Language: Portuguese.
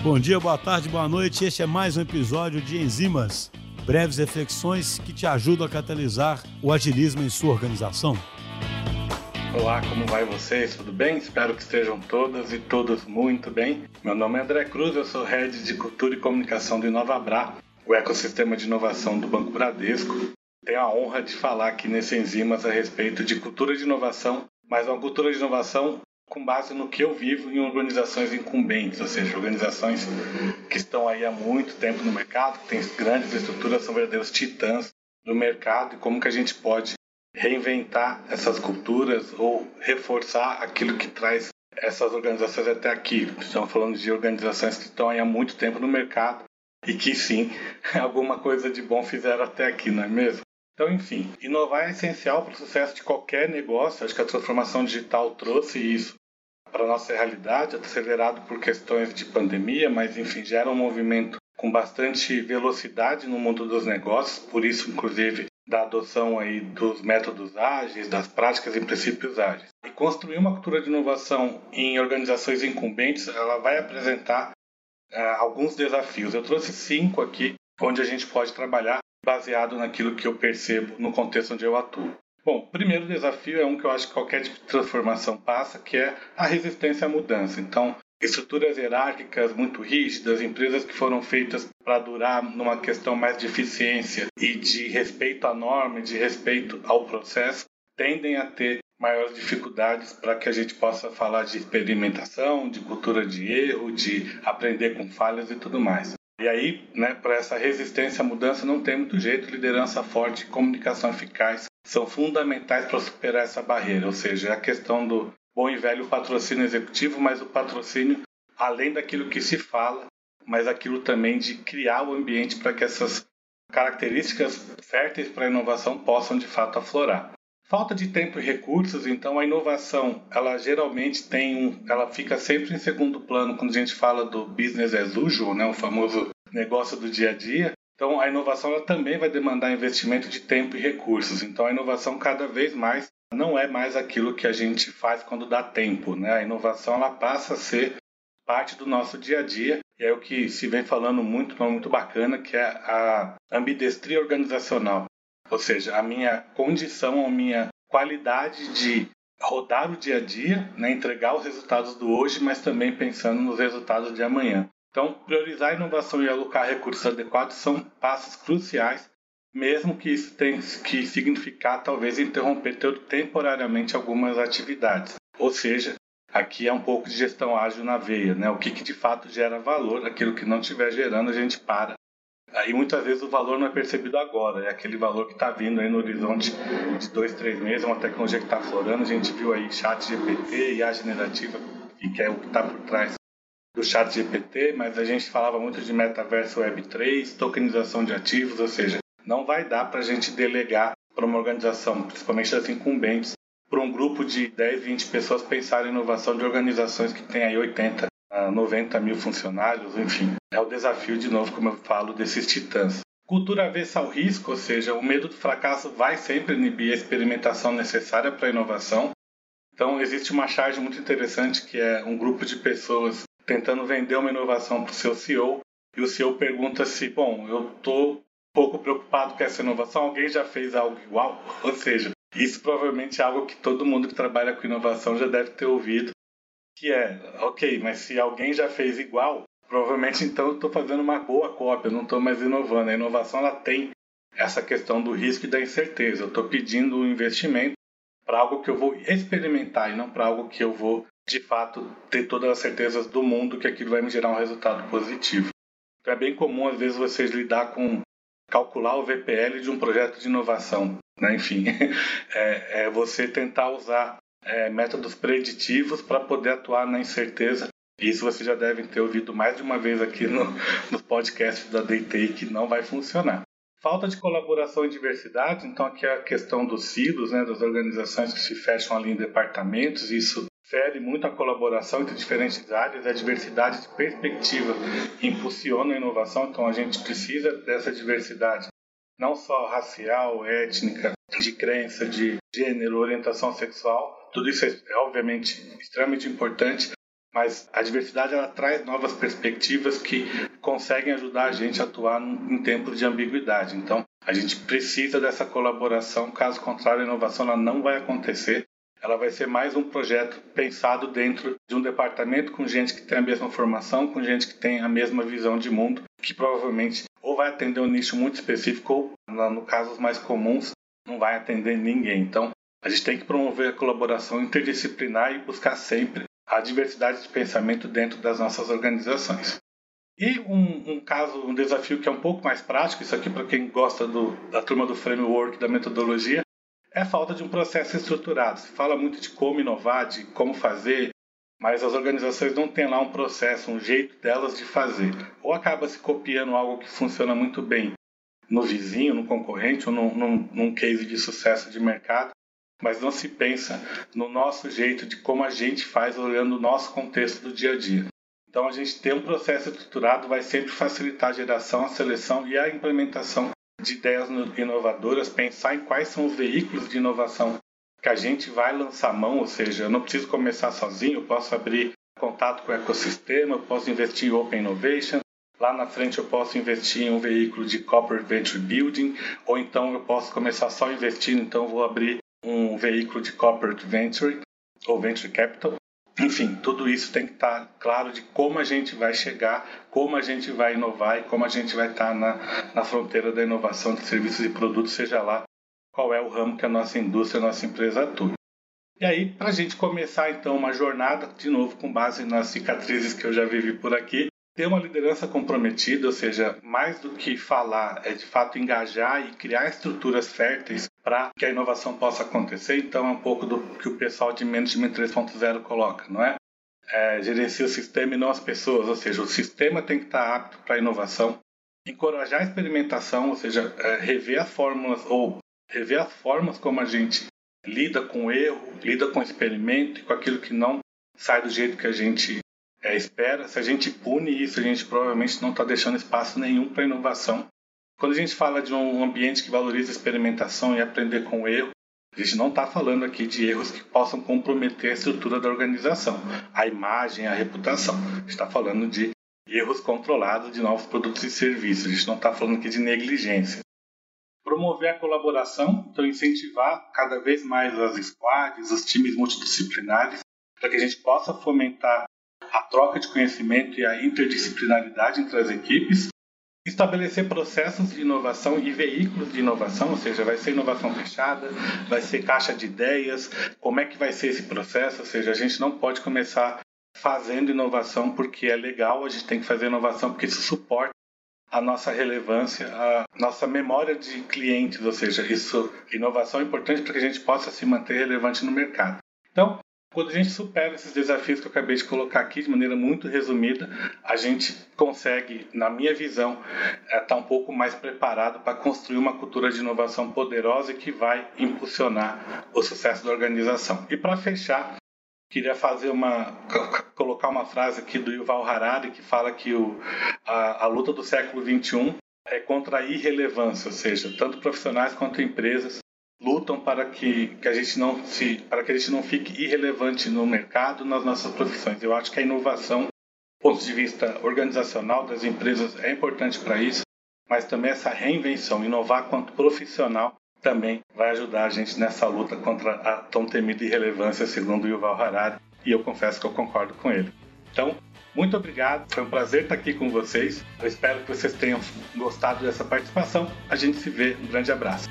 Bom dia, boa tarde, boa noite. Este é mais um episódio de Enzimas, breves reflexões que te ajudam a catalisar o agilismo em sua organização. Olá, como vai vocês? Tudo bem? Espero que estejam todas e todos muito bem. Meu nome é André Cruz, eu sou Head de Cultura e Comunicação do Inovabra, o ecossistema de inovação do Banco Bradesco. Tenho a honra de falar aqui nesse Enzimas a respeito de cultura de inovação, mas uma cultura de inovação com base no que eu vivo em organizações incumbentes, ou seja, organizações que estão aí há muito tempo no mercado, que têm grandes estruturas, são verdadeiros titãs do mercado e como que a gente pode reinventar essas culturas ou reforçar aquilo que traz essas organizações até aqui. Estamos falando de organizações que estão aí há muito tempo no mercado e que sim, alguma coisa de bom fizeram até aqui, não é mesmo? Então, enfim, inovar é essencial para o sucesso de qualquer negócio. Acho que a transformação digital trouxe isso para nossa realidade, acelerado por questões de pandemia, mas enfim, gera um movimento com bastante velocidade no mundo dos negócios, por isso, inclusive, da adoção aí dos métodos ágeis, das práticas e princípios ágeis. E construir uma cultura de inovação em organizações incumbentes, ela vai apresentar uh, alguns desafios. Eu trouxe cinco aqui onde a gente pode trabalhar baseado naquilo que eu percebo no contexto onde eu atuo. Bom, primeiro desafio é um que eu acho que qualquer tipo de transformação passa, que é a resistência à mudança. Então, estruturas hierárquicas muito rígidas, empresas que foram feitas para durar numa questão mais de eficiência e de respeito à norma, de respeito ao processo, tendem a ter maiores dificuldades para que a gente possa falar de experimentação, de cultura de erro, de aprender com falhas e tudo mais. E aí, né, para essa resistência à mudança não tem muito jeito, liderança forte comunicação eficaz são fundamentais para superar essa barreira, ou seja, é a questão do bom e velho patrocínio executivo, mas o patrocínio além daquilo que se fala, mas aquilo também de criar o ambiente para que essas características férteis para a inovação possam de fato aflorar. Falta de tempo e recursos, então a inovação, ela geralmente tem um, ela fica sempre em segundo plano quando a gente fala do business as usual, né, o famoso negócio do dia a dia. Então a inovação ela também vai demandar investimento de tempo e recursos. Então a inovação cada vez mais não é mais aquilo que a gente faz quando dá tempo, né? A inovação ela passa a ser parte do nosso dia a dia e é o que se vem falando muito, muito bacana, que é a ambidestria organizacional. Ou seja, a minha condição, a minha qualidade de rodar o dia a dia, né, entregar os resultados do hoje, mas também pensando nos resultados de amanhã. Então, priorizar a inovação e alocar recursos adequados são passos cruciais, mesmo que isso tenha que significar talvez interromper temporariamente algumas atividades. Ou seja, aqui é um pouco de gestão ágil na veia, né? O que, que de fato gera valor, aquilo que não estiver gerando a gente para Aí muitas vezes o valor não é percebido agora, é aquele valor que está vindo aí no horizonte de dois, três meses, uma tecnologia que está florando. A gente viu aí chat GPT e a generativa, que é o que está por trás do chat GPT, mas a gente falava muito de metaverso Web3, tokenização de ativos, ou seja, não vai dar para a gente delegar para uma organização, principalmente das incumbentes, para um grupo de 10, 20 pessoas pensar em inovação de organizações que têm aí 80, 90 mil funcionários, enfim. É o desafio, de novo, como eu falo, desses titãs. Cultura avessa ao risco, ou seja, o medo do fracasso vai sempre inibir a experimentação necessária para a inovação. Então, existe uma charge muito interessante que é um grupo de pessoas tentando vender uma inovação para o seu CEO e o CEO pergunta se, bom, eu estou pouco preocupado com essa inovação, alguém já fez algo igual? Ou seja, isso provavelmente é algo que todo mundo que trabalha com inovação já deve ter ouvido que é, ok, mas se alguém já fez igual, provavelmente então eu estou fazendo uma boa cópia, não estou mais inovando. A inovação ela tem essa questão do risco e da incerteza. Eu estou pedindo um investimento para algo que eu vou experimentar e não para algo que eu vou, de fato, ter todas as certezas do mundo que aquilo vai me gerar um resultado positivo. Então é bem comum, às vezes, vocês lidar com calcular o VPL de um projeto de inovação. Né? Enfim, é, é você tentar usar é, métodos preditivos para poder atuar na incerteza. Isso vocês já devem ter ouvido mais de uma vez aqui no, no podcast da DT que não vai funcionar. Falta de colaboração e diversidade, então aqui é a questão dos silos, né, das organizações que se fecham ali em departamentos, isso fere muito a colaboração entre diferentes áreas, a diversidade de perspectiva impulsiona a inovação, então a gente precisa dessa diversidade, não só racial, étnica, de crença, de gênero, orientação sexual, tudo isso é, é obviamente extremamente importante, mas a diversidade ela traz novas perspectivas que conseguem ajudar a gente a atuar em tempos de ambiguidade. Então, a gente precisa dessa colaboração, caso contrário, a inovação ela não vai acontecer. Ela vai ser mais um projeto pensado dentro de um departamento com gente que tem a mesma formação, com gente que tem a mesma visão de mundo, que provavelmente ou vai atender um nicho muito específico ou, no casos mais comuns, não vai atender ninguém. Então, a gente tem que promover a colaboração interdisciplinar e buscar sempre a diversidade de pensamento dentro das nossas organizações. E um, um, caso, um desafio que é um pouco mais prático, isso aqui para quem gosta do, da turma do framework, da metodologia, é falta de um processo estruturado. Se fala muito de como inovar, de como fazer, mas as organizações não têm lá um processo, um jeito delas de fazer. Ou acaba se copiando algo que funciona muito bem no vizinho, no concorrente ou num, num, num case de sucesso de mercado, mas não se pensa no nosso jeito de como a gente faz olhando o nosso contexto do dia a dia. Então, a gente ter um processo estruturado vai sempre facilitar a geração, a seleção e a implementação de ideias inovadoras, pensar em quais são os veículos de inovação que a gente vai lançar mão, ou seja, eu não preciso começar sozinho, eu posso abrir contato com o ecossistema, eu posso investir em Open Innovation, lá na frente eu posso investir em um veículo de Corporate Venture Building, ou então eu posso começar só investindo, então vou abrir um veículo de corporate venture ou venture capital. Enfim, tudo isso tem que estar claro de como a gente vai chegar, como a gente vai inovar e como a gente vai estar na, na fronteira da inovação de serviços e produtos, seja lá qual é o ramo que a nossa indústria, a nossa empresa atua. E aí, para a gente começar então uma jornada, de novo com base nas cicatrizes que eu já vivi por aqui, ter uma liderança comprometida, ou seja, mais do que falar, é de fato engajar e criar estruturas férteis para que a inovação possa acontecer. Então, é um pouco do que o pessoal de Management 3.0 coloca, não é? é? Gerencia o sistema e não as pessoas, ou seja, o sistema tem que estar apto para a inovação. Encorajar a experimentação, ou seja, é, rever as fórmulas ou rever as formas como a gente lida com erro, lida com experimento e com aquilo que não sai do jeito que a gente é, espera, se a gente pune isso, a gente provavelmente não está deixando espaço nenhum para inovação. Quando a gente fala de um ambiente que valoriza a experimentação e aprender com o erro, a gente não está falando aqui de erros que possam comprometer a estrutura da organização, a imagem, a reputação. A gente está falando de erros controlados de novos produtos e serviços. A gente não está falando aqui de negligência. Promover a colaboração, então incentivar cada vez mais as squads, os times multidisciplinares, para que a gente possa fomentar a troca de conhecimento e a interdisciplinaridade entre as equipes, estabelecer processos de inovação e veículos de inovação, ou seja, vai ser inovação fechada, vai ser caixa de ideias, como é que vai ser esse processo, ou seja, a gente não pode começar fazendo inovação porque é legal, a gente tem que fazer inovação porque isso suporta a nossa relevância, a nossa memória de clientes, ou seja, isso inovação é importante para que a gente possa se manter relevante no mercado. Então, quando a gente supera esses desafios que eu acabei de colocar aqui de maneira muito resumida, a gente consegue, na minha visão, estar é, tá um pouco mais preparado para construir uma cultura de inovação poderosa que vai impulsionar o sucesso da organização. E para fechar, queria fazer uma colocar uma frase aqui do Yuval Harari que fala que o, a, a luta do século 21 é contra a irrelevância, ou seja, tanto profissionais quanto empresas lutam para que, que a gente não se para que a gente não fique irrelevante no mercado nas nossas profissões. Eu acho que a inovação, do ponto de vista organizacional das empresas, é importante para isso, mas também essa reinvenção, inovar quanto profissional, também vai ajudar a gente nessa luta contra a tão temida irrelevância, segundo Yuval Harari, e eu confesso que eu concordo com ele. Então, muito obrigado, foi um prazer estar aqui com vocês. Eu espero que vocês tenham gostado dessa participação. A gente se vê, um grande abraço.